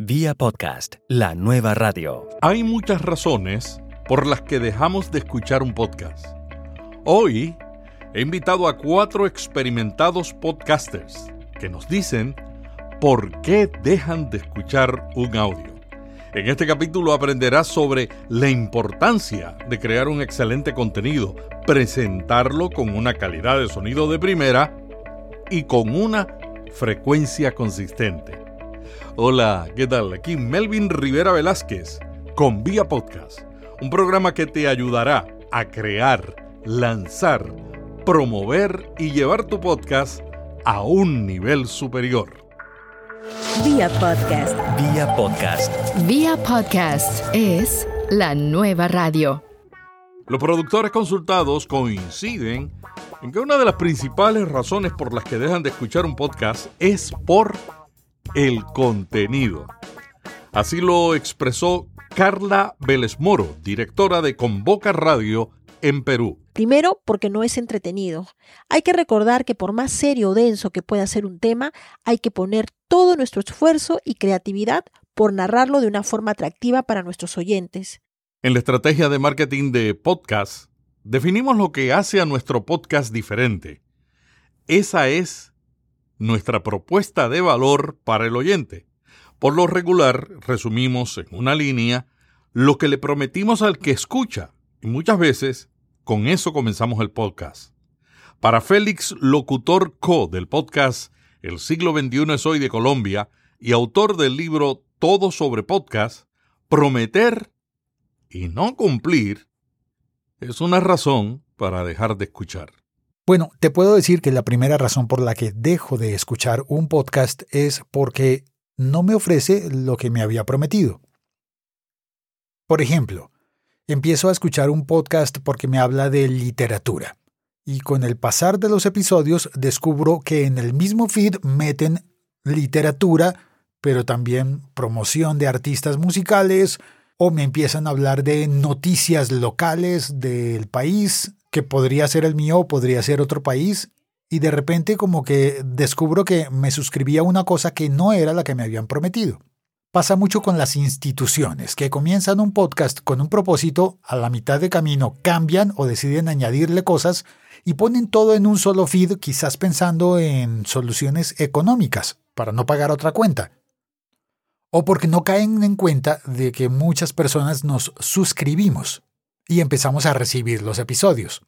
Vía podcast, la nueva radio. Hay muchas razones por las que dejamos de escuchar un podcast. Hoy he invitado a cuatro experimentados podcasters que nos dicen por qué dejan de escuchar un audio. En este capítulo aprenderás sobre la importancia de crear un excelente contenido, presentarlo con una calidad de sonido de primera y con una frecuencia consistente. Hola, ¿qué tal? Aquí Melvin Rivera Velázquez con Vía Podcast, un programa que te ayudará a crear, lanzar, promover y llevar tu podcast a un nivel superior. Vía Podcast. Vía podcast. Vía Podcast es la nueva radio. Los productores consultados coinciden en que una de las principales razones por las que dejan de escuchar un podcast es por el contenido. Así lo expresó Carla Vélez Moro, directora de Convoca Radio en Perú. Primero, porque no es entretenido. Hay que recordar que por más serio o denso que pueda ser un tema, hay que poner todo nuestro esfuerzo y creatividad por narrarlo de una forma atractiva para nuestros oyentes. En la estrategia de marketing de podcast, definimos lo que hace a nuestro podcast diferente. Esa es nuestra propuesta de valor para el oyente. Por lo regular, resumimos en una línea lo que le prometimos al que escucha y muchas veces con eso comenzamos el podcast. Para Félix Locutor Co. del podcast El siglo XXI es hoy de Colombia y autor del libro Todo sobre podcast, prometer y no cumplir es una razón para dejar de escuchar. Bueno, te puedo decir que la primera razón por la que dejo de escuchar un podcast es porque no me ofrece lo que me había prometido. Por ejemplo, empiezo a escuchar un podcast porque me habla de literatura. Y con el pasar de los episodios descubro que en el mismo feed meten literatura, pero también promoción de artistas musicales, o me empiezan a hablar de noticias locales del país, que podría ser el mío o podría ser otro país, y de repente como que descubro que me suscribí a una cosa que no era la que me habían prometido. Pasa mucho con las instituciones, que comienzan un podcast con un propósito, a la mitad de camino cambian o deciden añadirle cosas y ponen todo en un solo feed, quizás pensando en soluciones económicas, para no pagar otra cuenta. O porque no caen en cuenta de que muchas personas nos suscribimos y empezamos a recibir los episodios.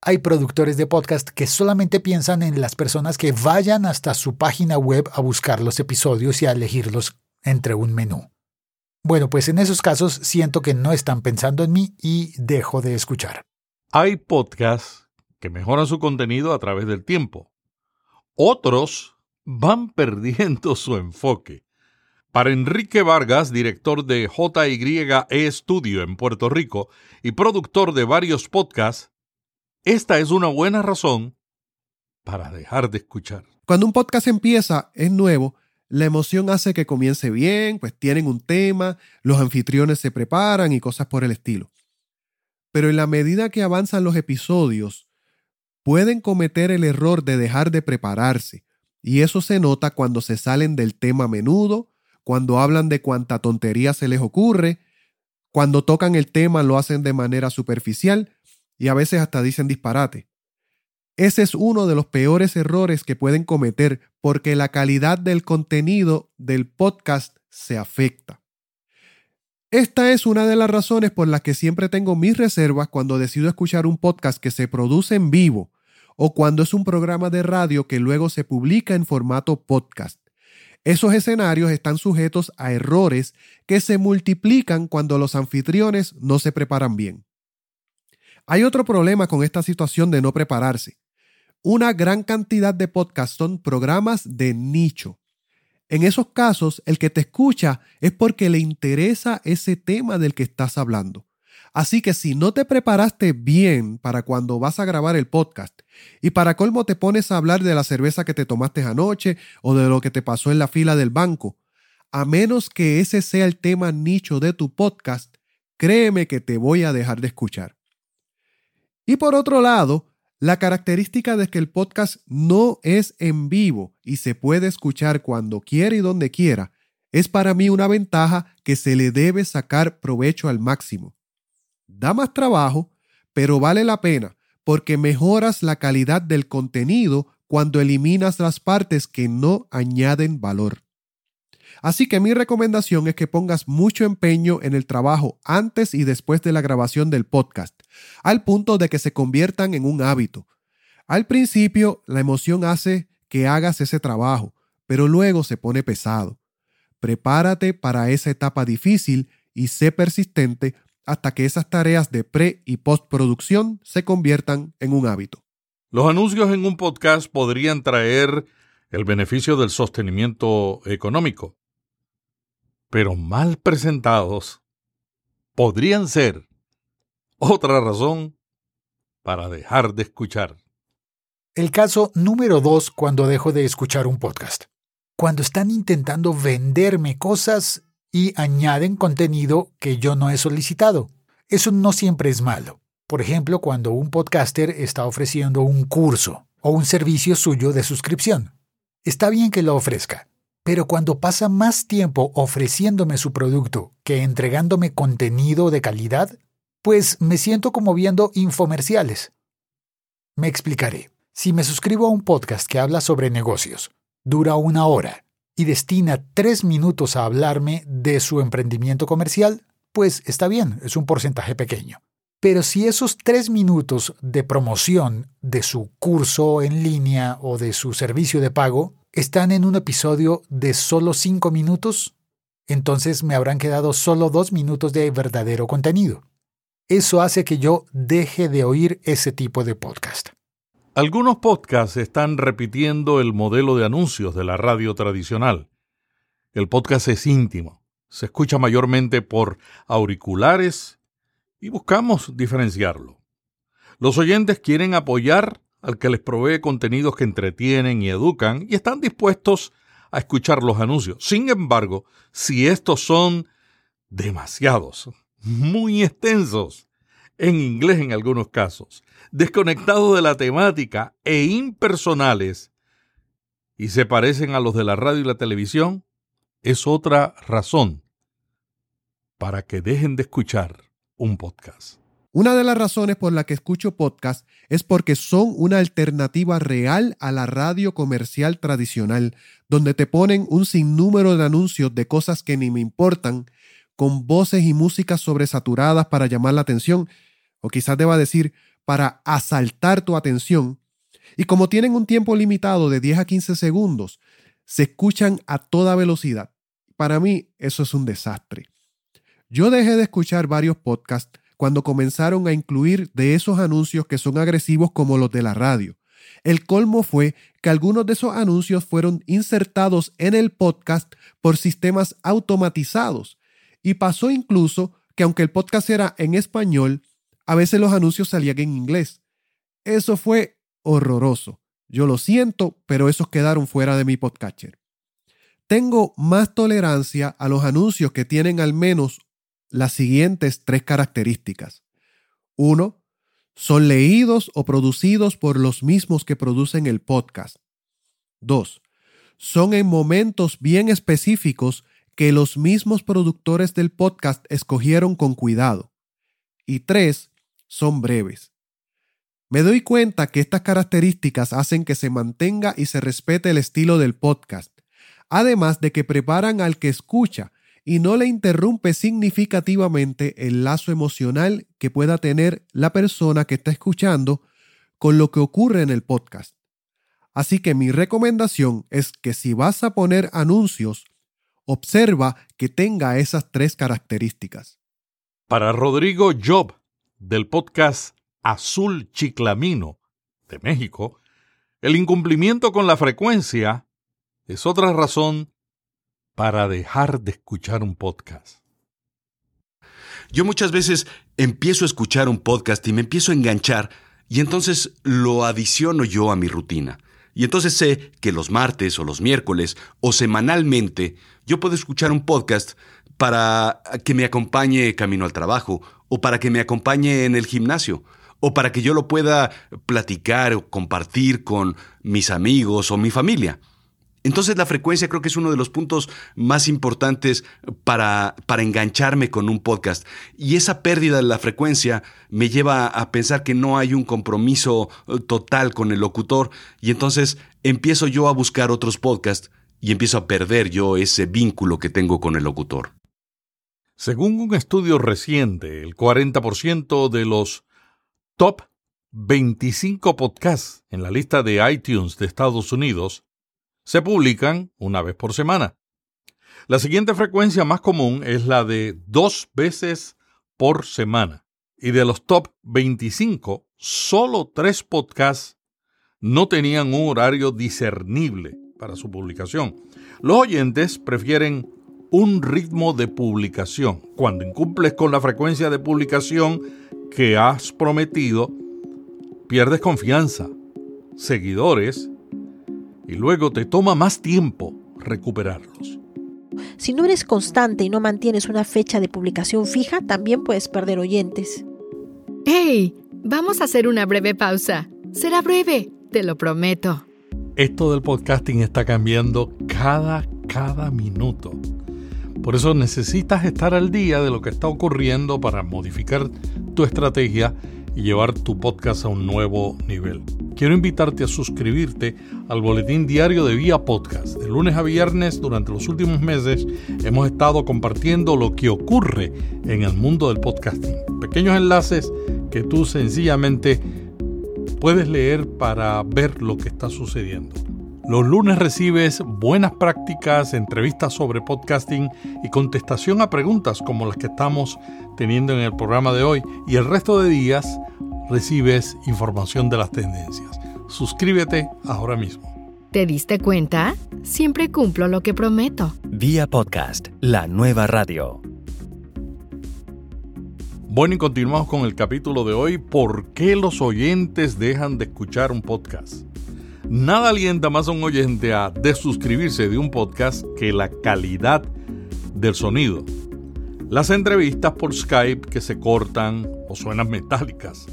Hay productores de podcast que solamente piensan en las personas que vayan hasta su página web a buscar los episodios y a elegirlos entre un menú. Bueno, pues en esos casos siento que no están pensando en mí y dejo de escuchar. Hay podcasts que mejoran su contenido a través del tiempo. Otros van perdiendo su enfoque. Para Enrique Vargas, director de JYE Studio en Puerto Rico y productor de varios podcasts, esta es una buena razón para dejar de escuchar. Cuando un podcast empieza, es nuevo, la emoción hace que comience bien, pues tienen un tema, los anfitriones se preparan y cosas por el estilo. Pero en la medida que avanzan los episodios, pueden cometer el error de dejar de prepararse, y eso se nota cuando se salen del tema a menudo, cuando hablan de cuánta tontería se les ocurre, cuando tocan el tema lo hacen de manera superficial y a veces hasta dicen disparate. Ese es uno de los peores errores que pueden cometer porque la calidad del contenido del podcast se afecta. Esta es una de las razones por las que siempre tengo mis reservas cuando decido escuchar un podcast que se produce en vivo o cuando es un programa de radio que luego se publica en formato podcast. Esos escenarios están sujetos a errores que se multiplican cuando los anfitriones no se preparan bien. Hay otro problema con esta situación de no prepararse. Una gran cantidad de podcasts son programas de nicho. En esos casos, el que te escucha es porque le interesa ese tema del que estás hablando. Así que si no te preparaste bien para cuando vas a grabar el podcast y para colmo te pones a hablar de la cerveza que te tomaste anoche o de lo que te pasó en la fila del banco, a menos que ese sea el tema nicho de tu podcast, créeme que te voy a dejar de escuchar. Y por otro lado, la característica de que el podcast no es en vivo y se puede escuchar cuando quiera y donde quiera, es para mí una ventaja que se le debe sacar provecho al máximo. Da más trabajo, pero vale la pena porque mejoras la calidad del contenido cuando eliminas las partes que no añaden valor. Así que mi recomendación es que pongas mucho empeño en el trabajo antes y después de la grabación del podcast, al punto de que se conviertan en un hábito. Al principio, la emoción hace que hagas ese trabajo, pero luego se pone pesado. Prepárate para esa etapa difícil y sé persistente hasta que esas tareas de pre y postproducción se conviertan en un hábito. Los anuncios en un podcast podrían traer el beneficio del sostenimiento económico, pero mal presentados podrían ser otra razón para dejar de escuchar. El caso número dos cuando dejo de escuchar un podcast. Cuando están intentando venderme cosas y añaden contenido que yo no he solicitado. Eso no siempre es malo. Por ejemplo, cuando un podcaster está ofreciendo un curso o un servicio suyo de suscripción. Está bien que lo ofrezca, pero cuando pasa más tiempo ofreciéndome su producto que entregándome contenido de calidad, pues me siento como viendo infomerciales. Me explicaré. Si me suscribo a un podcast que habla sobre negocios, dura una hora y destina tres minutos a hablarme de su emprendimiento comercial, pues está bien, es un porcentaje pequeño. Pero si esos tres minutos de promoción de su curso en línea o de su servicio de pago están en un episodio de solo cinco minutos, entonces me habrán quedado solo dos minutos de verdadero contenido. Eso hace que yo deje de oír ese tipo de podcast. Algunos podcasts están repitiendo el modelo de anuncios de la radio tradicional. El podcast es íntimo, se escucha mayormente por auriculares y buscamos diferenciarlo. Los oyentes quieren apoyar al que les provee contenidos que entretienen y educan y están dispuestos a escuchar los anuncios. Sin embargo, si estos son demasiados, muy extensos, en inglés en algunos casos, desconectados de la temática e impersonales y se parecen a los de la radio y la televisión, es otra razón para que dejen de escuchar un podcast. Una de las razones por la que escucho podcast es porque son una alternativa real a la radio comercial tradicional, donde te ponen un sinnúmero de anuncios de cosas que ni me importan, con voces y músicas sobresaturadas para llamar la atención, o quizás deba decir, para asaltar tu atención. Y como tienen un tiempo limitado de 10 a 15 segundos, se escuchan a toda velocidad. Para mí eso es un desastre. Yo dejé de escuchar varios podcasts cuando comenzaron a incluir de esos anuncios que son agresivos como los de la radio. El colmo fue que algunos de esos anuncios fueron insertados en el podcast por sistemas automatizados. Y pasó incluso que aunque el podcast era en español, a veces los anuncios salían en inglés. Eso fue horroroso. Yo lo siento, pero esos quedaron fuera de mi podcatcher. Tengo más tolerancia a los anuncios que tienen al menos las siguientes tres características. Uno, son leídos o producidos por los mismos que producen el podcast. Dos, son en momentos bien específicos que los mismos productores del podcast escogieron con cuidado. Y tres, son breves. Me doy cuenta que estas características hacen que se mantenga y se respete el estilo del podcast, además de que preparan al que escucha y no le interrumpe significativamente el lazo emocional que pueda tener la persona que está escuchando con lo que ocurre en el podcast. Así que mi recomendación es que si vas a poner anuncios, observa que tenga esas tres características. Para Rodrigo Job, del podcast Azul Chiclamino de México, el incumplimiento con la frecuencia es otra razón para dejar de escuchar un podcast. Yo muchas veces empiezo a escuchar un podcast y me empiezo a enganchar y entonces lo adiciono yo a mi rutina. Y entonces sé que los martes o los miércoles o semanalmente yo puedo escuchar un podcast para que me acompañe camino al trabajo o para que me acompañe en el gimnasio o para que yo lo pueda platicar o compartir con mis amigos o mi familia. Entonces la frecuencia creo que es uno de los puntos más importantes para, para, engancharme con un podcast. Y esa pérdida de la frecuencia me lleva a pensar que no hay un compromiso eh, total con el locutor y entonces empiezo yo a buscar otros podcasts y empiezo a perder yo ese vínculo que tengo con el locutor. Según un estudio reciente, el 40% de los top 25 podcasts en la lista de iTunes de Estados Unidos se publican una vez por semana. La siguiente frecuencia más común es la de dos veces por semana. Y de los top 25, solo tres podcasts no tenían un horario discernible para su publicación. Los oyentes prefieren un ritmo de publicación. Cuando incumples con la frecuencia de publicación que has prometido, pierdes confianza, seguidores y luego te toma más tiempo recuperarlos. Si no eres constante y no mantienes una fecha de publicación fija, también puedes perder oyentes. ¡Hey! Vamos a hacer una breve pausa. Será breve, te lo prometo. Esto del podcasting está cambiando cada, cada minuto. Por eso necesitas estar al día de lo que está ocurriendo para modificar tu estrategia y llevar tu podcast a un nuevo nivel quiero invitarte a suscribirte al boletín diario de Vía Podcast. De lunes a viernes, durante los últimos meses, hemos estado compartiendo lo que ocurre en el mundo del podcasting. Pequeños enlaces que tú sencillamente puedes leer para ver lo que está sucediendo. Los lunes recibes buenas prácticas, entrevistas sobre podcasting y contestación a preguntas como las que estamos teniendo en el programa de hoy. Y el resto de días recibes información de las tendencias. Suscríbete ahora mismo. ¿Te diste cuenta? Siempre cumplo lo que prometo. Vía podcast, la nueva radio. Bueno, y continuamos con el capítulo de hoy, ¿por qué los oyentes dejan de escuchar un podcast? Nada alienta más a un oyente a desuscribirse de un podcast que la calidad del sonido. Las entrevistas por Skype que se cortan o suenan metálicas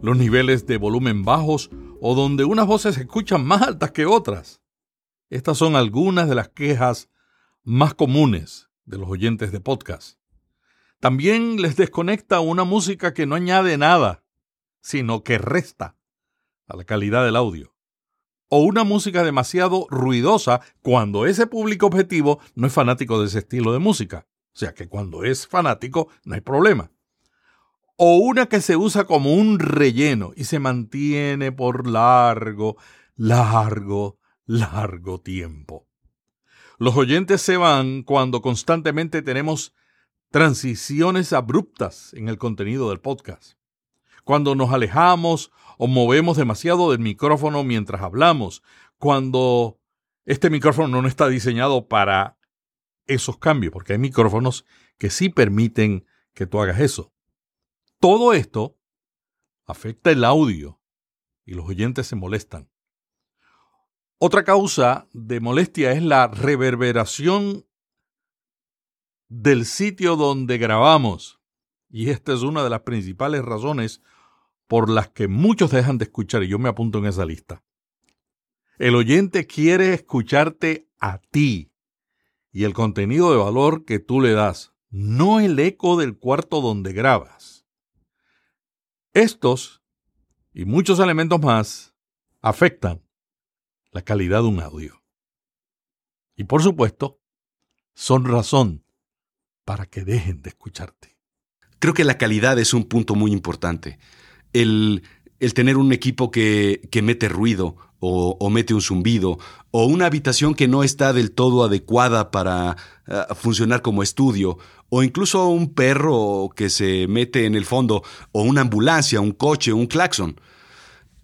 los niveles de volumen bajos o donde unas voces se escuchan más altas que otras. Estas son algunas de las quejas más comunes de los oyentes de podcast. También les desconecta una música que no añade nada, sino que resta a la calidad del audio. O una música demasiado ruidosa cuando ese público objetivo no es fanático de ese estilo de música. O sea que cuando es fanático no hay problema o una que se usa como un relleno y se mantiene por largo, largo, largo tiempo. Los oyentes se van cuando constantemente tenemos transiciones abruptas en el contenido del podcast. Cuando nos alejamos o movemos demasiado del micrófono mientras hablamos. Cuando este micrófono no está diseñado para esos cambios, porque hay micrófonos que sí permiten que tú hagas eso. Todo esto afecta el audio y los oyentes se molestan. Otra causa de molestia es la reverberación del sitio donde grabamos. Y esta es una de las principales razones por las que muchos dejan de escuchar, y yo me apunto en esa lista. El oyente quiere escucharte a ti y el contenido de valor que tú le das, no el eco del cuarto donde grabas. Estos y muchos elementos más afectan la calidad de un audio. Y por supuesto, son razón para que dejen de escucharte. Creo que la calidad es un punto muy importante. El, el tener un equipo que, que mete ruido o, mete un zumbido o una habitación que no está del todo adecuada para uh, funcionar como estudio o incluso un perro que se mete en el fondo, o una ambulancia, un coche, un claxon.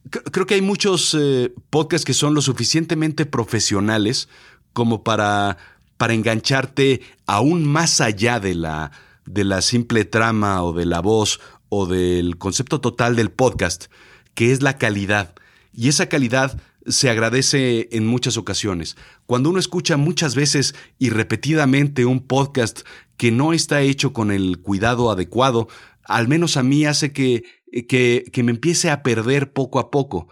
Creo que hay muchos eh, podcasts que son lo suficientemente profesionales como para, para engancharte aún más allá de la, de la simple trama o de la voz o del concepto total del podcast, que es la calidad. Y esa calidad se agradece en muchas ocasiones. Cuando uno escucha muchas veces y repetidamente un podcast que no está hecho con el cuidado adecuado, al menos a mí hace que, que, que me empiece a perder poco a poco.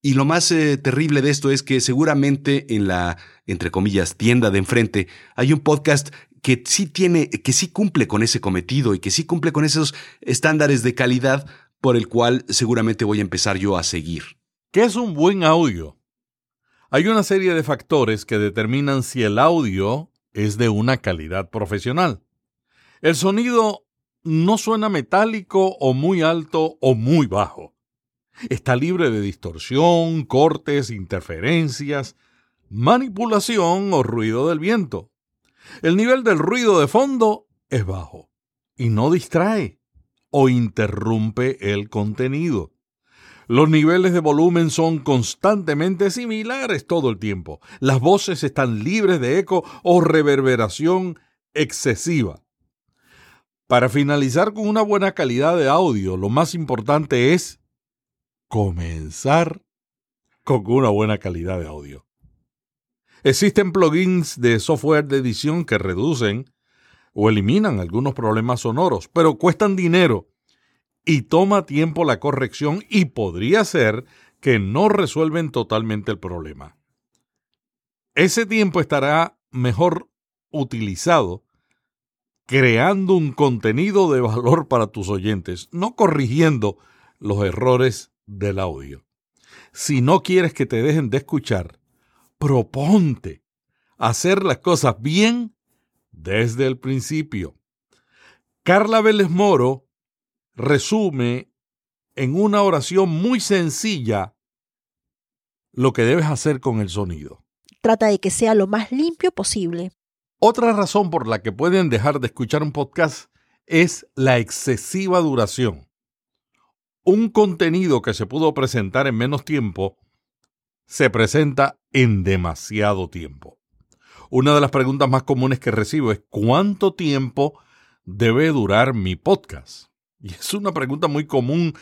Y lo más eh, terrible de esto es que seguramente en la, entre comillas, tienda de enfrente, hay un podcast que sí tiene, que sí cumple con ese cometido y que sí cumple con esos estándares de calidad por el cual seguramente voy a empezar yo a seguir. ¿Qué es un buen audio? Hay una serie de factores que determinan si el audio es de una calidad profesional. El sonido no suena metálico o muy alto o muy bajo. Está libre de distorsión, cortes, interferencias, manipulación o ruido del viento. El nivel del ruido de fondo es bajo y no distrae o interrumpe el contenido. Los niveles de volumen son constantemente similares todo el tiempo. Las voces están libres de eco o reverberación excesiva. Para finalizar con una buena calidad de audio, lo más importante es comenzar con una buena calidad de audio. Existen plugins de software de edición que reducen o eliminan algunos problemas sonoros, pero cuestan dinero y toma tiempo la corrección y podría ser que no resuelven totalmente el problema. Ese tiempo estará mejor utilizado creando un contenido de valor para tus oyentes, no corrigiendo los errores del audio. Si no quieres que te dejen de escuchar, proponte hacer las cosas bien desde el principio. Carla Vélez Moro resume en una oración muy sencilla lo que debes hacer con el sonido. Trata de que sea lo más limpio posible. Otra razón por la que pueden dejar de escuchar un podcast es la excesiva duración. Un contenido que se pudo presentar en menos tiempo se presenta en demasiado tiempo. Una de las preguntas más comunes que recibo es ¿cuánto tiempo debe durar mi podcast? Y es una pregunta muy común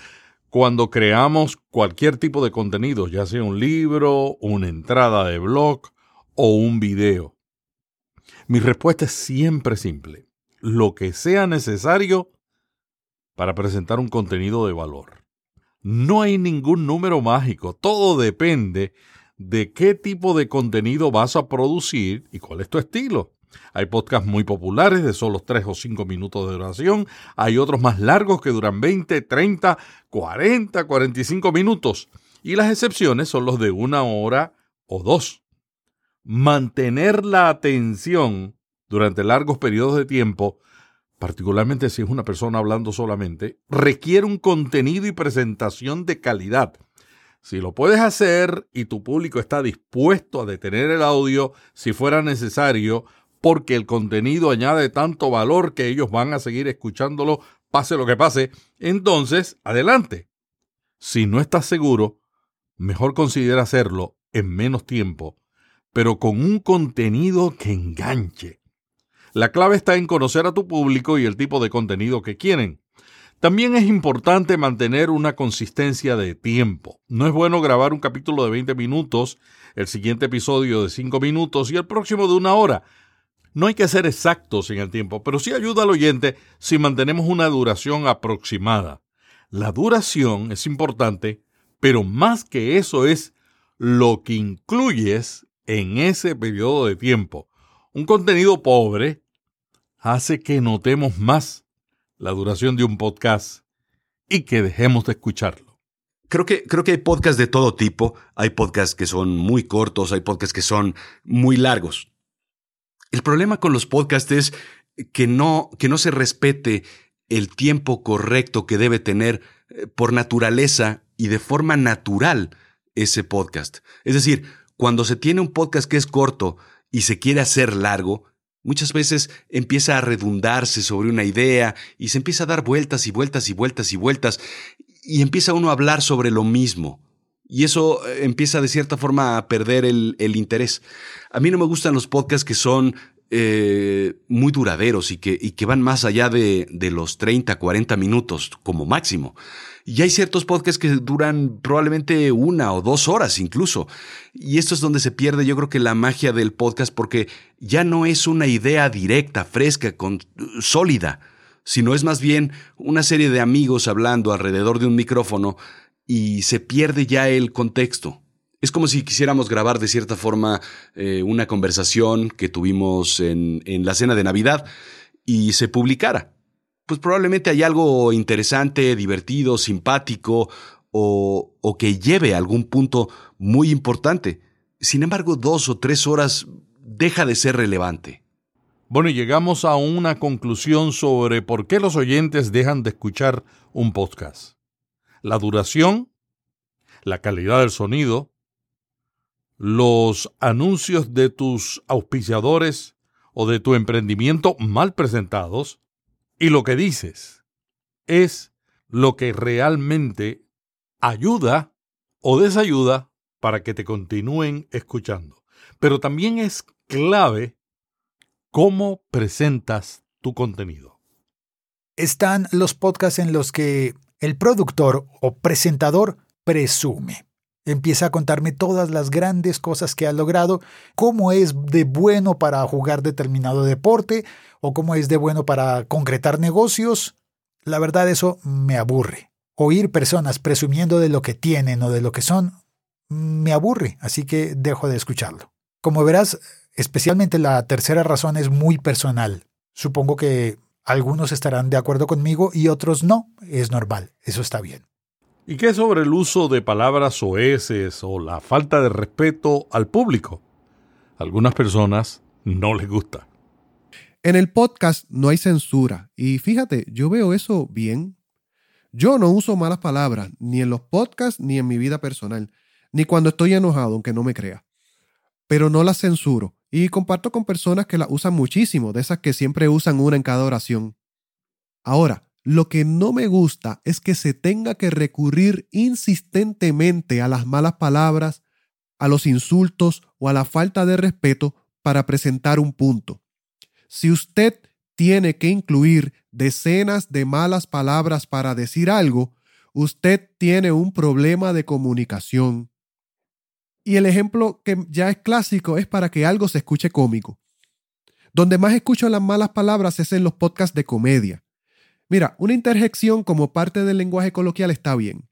cuando creamos cualquier tipo de contenido, ya sea un libro, una entrada de blog o un video. Mi respuesta es siempre simple. Lo que sea necesario para presentar un contenido de valor. No hay ningún número mágico. Todo depende de qué tipo de contenido vas a producir y cuál es tu estilo. Hay podcasts muy populares de solo 3 o 5 minutos de duración. Hay otros más largos que duran 20, 30, 40, 45 minutos. Y las excepciones son los de una hora o dos mantener la atención durante largos periodos de tiempo, particularmente si es una persona hablando solamente, requiere un contenido y presentación de calidad. Si lo puedes hacer y tu público está dispuesto a detener el audio si fuera necesario, porque el contenido añade tanto valor que ellos van a seguir escuchándolo, pase lo que pase, entonces adelante. Si no estás seguro, mejor considera hacerlo en menos tiempo pero con un contenido que enganche. La clave está en conocer a tu público y el tipo de contenido que quieren. También es importante mantener una consistencia de tiempo. No es bueno grabar un capítulo de 20 minutos, el siguiente episodio de 5 minutos y el próximo de una hora. No hay que ser exactos en el tiempo, pero sí ayuda al oyente si mantenemos una duración aproximada. La duración es importante, pero más que eso es lo que incluyes en ese periodo de tiempo. Un contenido pobre hace que notemos más la duración de un podcast y que dejemos de escucharlo. Creo que, creo que hay podcasts de todo tipo. Hay podcasts que son muy cortos, hay podcasts que son muy largos. El problema con los podcasts es que no, que no se respete el tiempo correcto que debe tener eh, por naturaleza y de forma natural ese podcast. Es decir, cuando se tiene un podcast que es corto y se quiere hacer largo, muchas veces empieza a redundarse sobre una idea y se empieza a dar vueltas y vueltas y vueltas y vueltas y empieza uno a hablar sobre lo mismo. Y eso eh, empieza de cierta forma a perder el, interés. A mí no me gustan los podcasts que son eh, muy duraderos y que, y que van más allá de, de los 30, 40 minutos como máximo. Y hay ciertos podcasts que duran probablemente una o dos horas incluso. Y esto es donde se pierde yo creo que la magia del podcast porque ya no es una idea directa, fresca, con, sólida, sino es más bien una serie de amigos hablando alrededor de un micrófono y se pierde ya el contexto. Es como si quisiéramos grabar de cierta forma eh, una conversación que tuvimos en, en la cena de Navidad y se publicara. Pues probablemente hay algo interesante, divertido, simpático o, que lleve a algún punto muy importante. Sin embargo, dos o tres horas deja de ser relevante. Bueno, y llegamos a una conclusión sobre por qué los oyentes dejan de escuchar un podcast. La duración, la calidad del sonido, los anuncios de tus auspiciadores o de tu emprendimiento mal presentados y lo que dices es lo que realmente ayuda o desayuda para que te continúen escuchando. Pero también es clave cómo presentas tu contenido. Están los podcasts en los que el productor o presentador presume. Empieza a contarme todas las grandes cosas que ha logrado, cómo es de bueno para jugar determinado deporte o cómo es de bueno para concretar negocios. La verdad eso me aburre. Oír personas presumiendo de lo que tienen o de lo que son me aburre, así que dejo de escucharlo. Como verás, especialmente la tercera razón es muy personal. Supongo que algunos estarán de acuerdo conmigo y otros no. Es normal, eso está bien. ¿Y qué sobre el uso de palabras soeces o la falta de respeto al público? algunas personas no les gusta. En el podcast no hay censura y fíjate, yo veo eso bien. Yo no uso malas palabras ni en los podcasts ni en mi vida personal, ni cuando estoy enojado, aunque no me crea. Pero no las censuro y comparto con personas que las usan muchísimo, de esas que siempre usan una en cada oración. Ahora, lo que no me gusta es que se tenga que recurrir insistentemente a las malas palabras, a los insultos o a la falta de respeto para presentar un punto. Si usted tiene que incluir decenas de malas palabras para decir algo, usted tiene un problema de comunicación. Y el ejemplo que ya es clásico es para que algo se escuche cómico. Donde más escucho las malas palabras es en los podcasts de comedia. Mira, una interjección como parte del lenguaje coloquial está bien.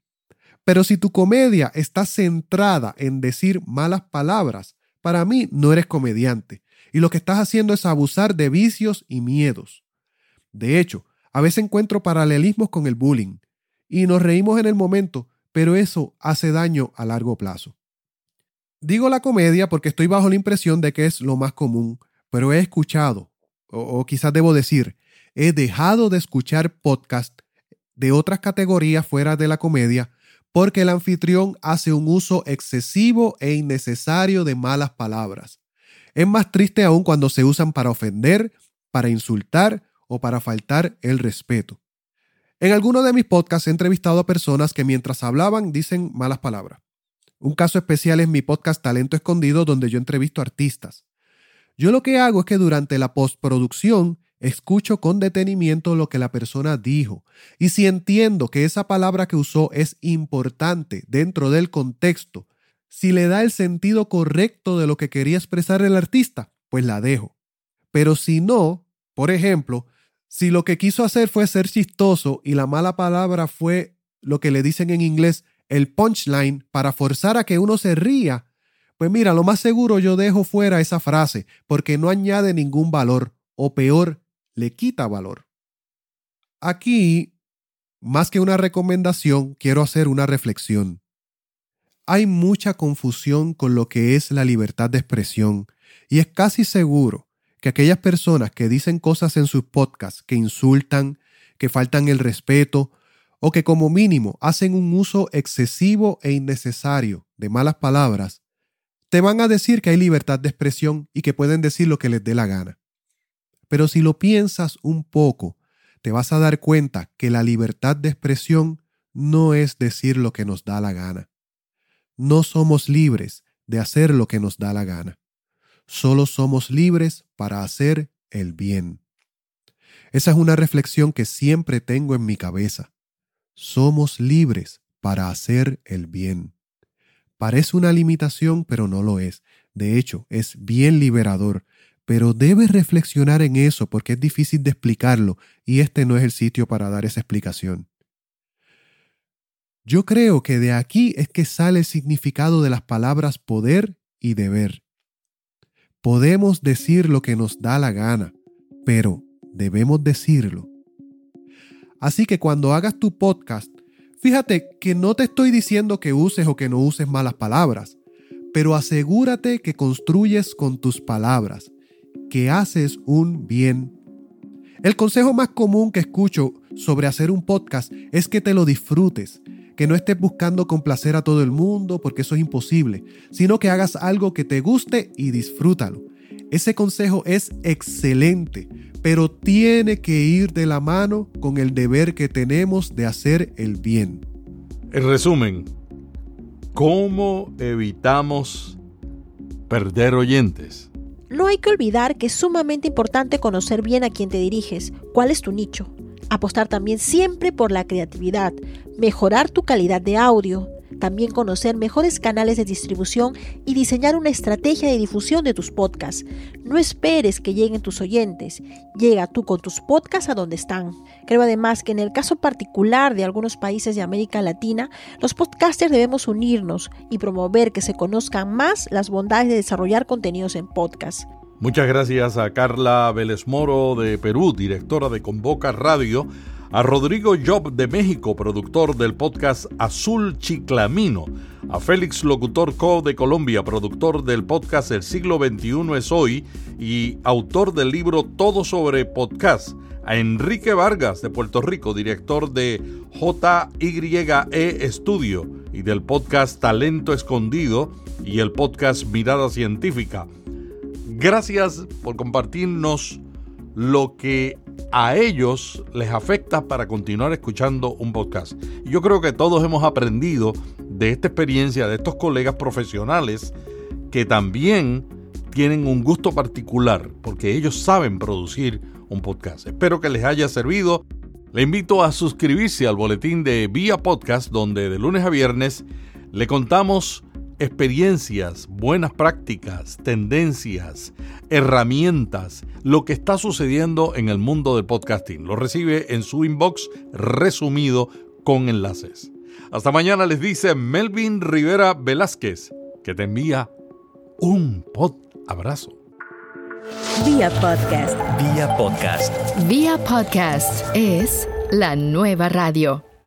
Pero si tu comedia está centrada en decir malas palabras, para mí no eres comediante. Y lo que estás haciendo es abusar de vicios y miedos. De hecho, a veces encuentro paralelismos con el bullying. Y nos reímos en el momento, pero eso hace daño a largo plazo. Digo la comedia porque estoy bajo la impresión de que es lo más común, pero he escuchado, o, quizás debo decir, he dejado de escuchar podcast de otras categorías fuera de la comedia porque el anfitrión hace un uso excesivo e innecesario de malas palabras. Es más triste aún cuando se usan para ofender, para insultar o para faltar el respeto. En alguno de mis podcasts he entrevistado a personas que mientras hablaban dicen malas palabras. Un caso especial es mi podcast Talento Escondido donde yo entrevisto artistas. Yo lo que hago es que durante la postproducción escucho con detenimiento lo que la persona dijo y si entiendo que esa palabra que usó es importante dentro del contexto, si le da el sentido correcto de lo que quería expresar el artista, pues la dejo. Pero si no, por ejemplo, si lo que quiso hacer fue ser chistoso y la mala palabra fue lo que le dicen en inglés el punchline para forzar a que uno se ría, pues mira, lo más seguro yo dejo fuera esa frase porque no añade ningún valor o peor, le quita valor. Aquí, más que una recomendación, quiero hacer una reflexión. Hay mucha confusión con lo que es la libertad de expresión y es casi seguro que aquellas personas que dicen cosas en sus podcasts que insultan, que faltan el respeto o que como mínimo hacen un uso excesivo e innecesario de malas palabras, te van a decir que hay libertad de expresión y que pueden decir lo que les dé la gana. Pero si lo piensas un poco, te vas a dar cuenta que la libertad de expresión no es decir lo que nos da la gana. No somos libres de hacer lo que nos da la gana. Solo somos libres para hacer el bien. Esa es una reflexión que siempre tengo en mi cabeza. Somos libres para hacer el bien. Parece una limitación, pero no lo es. De hecho, es bien liberador pero debes reflexionar en eso porque es difícil de explicarlo y este no es el sitio para dar esa explicación. Yo creo que de aquí es que sale el significado de las palabras poder y deber. Podemos decir lo que nos da la gana, pero debemos decirlo. Así que cuando hagas tu podcast, fíjate que no te estoy diciendo que uses o que no uses malas palabras, pero asegúrate que construyes con tus palabras, que haces un bien. El consejo más común que escucho sobre hacer un podcast es que te lo disfrutes, que no estés buscando complacer a todo el mundo porque eso es imposible, sino que hagas algo que te guste y disfrútalo. Ese consejo es excelente, pero tiene que ir de la mano con el deber que tenemos de hacer el bien. En resumen, ¿cómo evitamos perder oyentes? No hay que olvidar que es sumamente importante conocer bien a quién te diriges, cuál es tu nicho. Apostar también siempre por la creatividad, mejorar tu calidad de audio, también conocer mejores canales de distribución y diseñar una estrategia de difusión de tus podcasts. No esperes que lleguen tus oyentes, llega tú con tus podcasts a donde están. Creo además que en el caso particular de algunos países de América Latina, los podcasters debemos unirnos y promover que se conozcan más las bondades de desarrollar contenidos en podcast. Muchas gracias a Carla Vélez Moro de Perú, directora de Convoca Radio a Rodrigo Job de México, productor del podcast Azul Chiclamino, a Félix Locutor Co de Colombia, productor del podcast El siglo XXI es hoy y autor del libro Todo sobre podcast, a Enrique Vargas de Puerto Rico, director de JYE Studio y del podcast Talento Escondido y el podcast Mirada Científica. Gracias por compartirnos lo que a ellos les afecta para continuar escuchando un podcast. Yo creo que todos hemos aprendido de esta experiencia de estos colegas profesionales que también tienen un gusto particular porque ellos saben producir un podcast. Espero que les haya servido. Le invito a suscribirse al boletín de Vía Podcast donde de lunes a viernes le contamos experiencias, buenas prácticas, tendencias, herramientas, lo que está sucediendo en el mundo del podcasting. Lo recibe en su inbox resumido con enlaces. Hasta mañana les dice Melvin Rivera Velázquez, que te envía un pod abrazo. Vía podcast. Vía podcast. Vía podcast es la nueva radio.